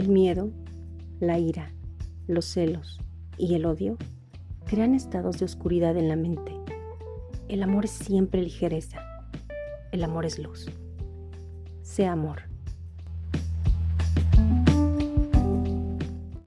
El miedo, la ira, los celos y el odio crean estados de oscuridad en la mente. El amor es siempre ligereza. El amor es luz. Sea amor.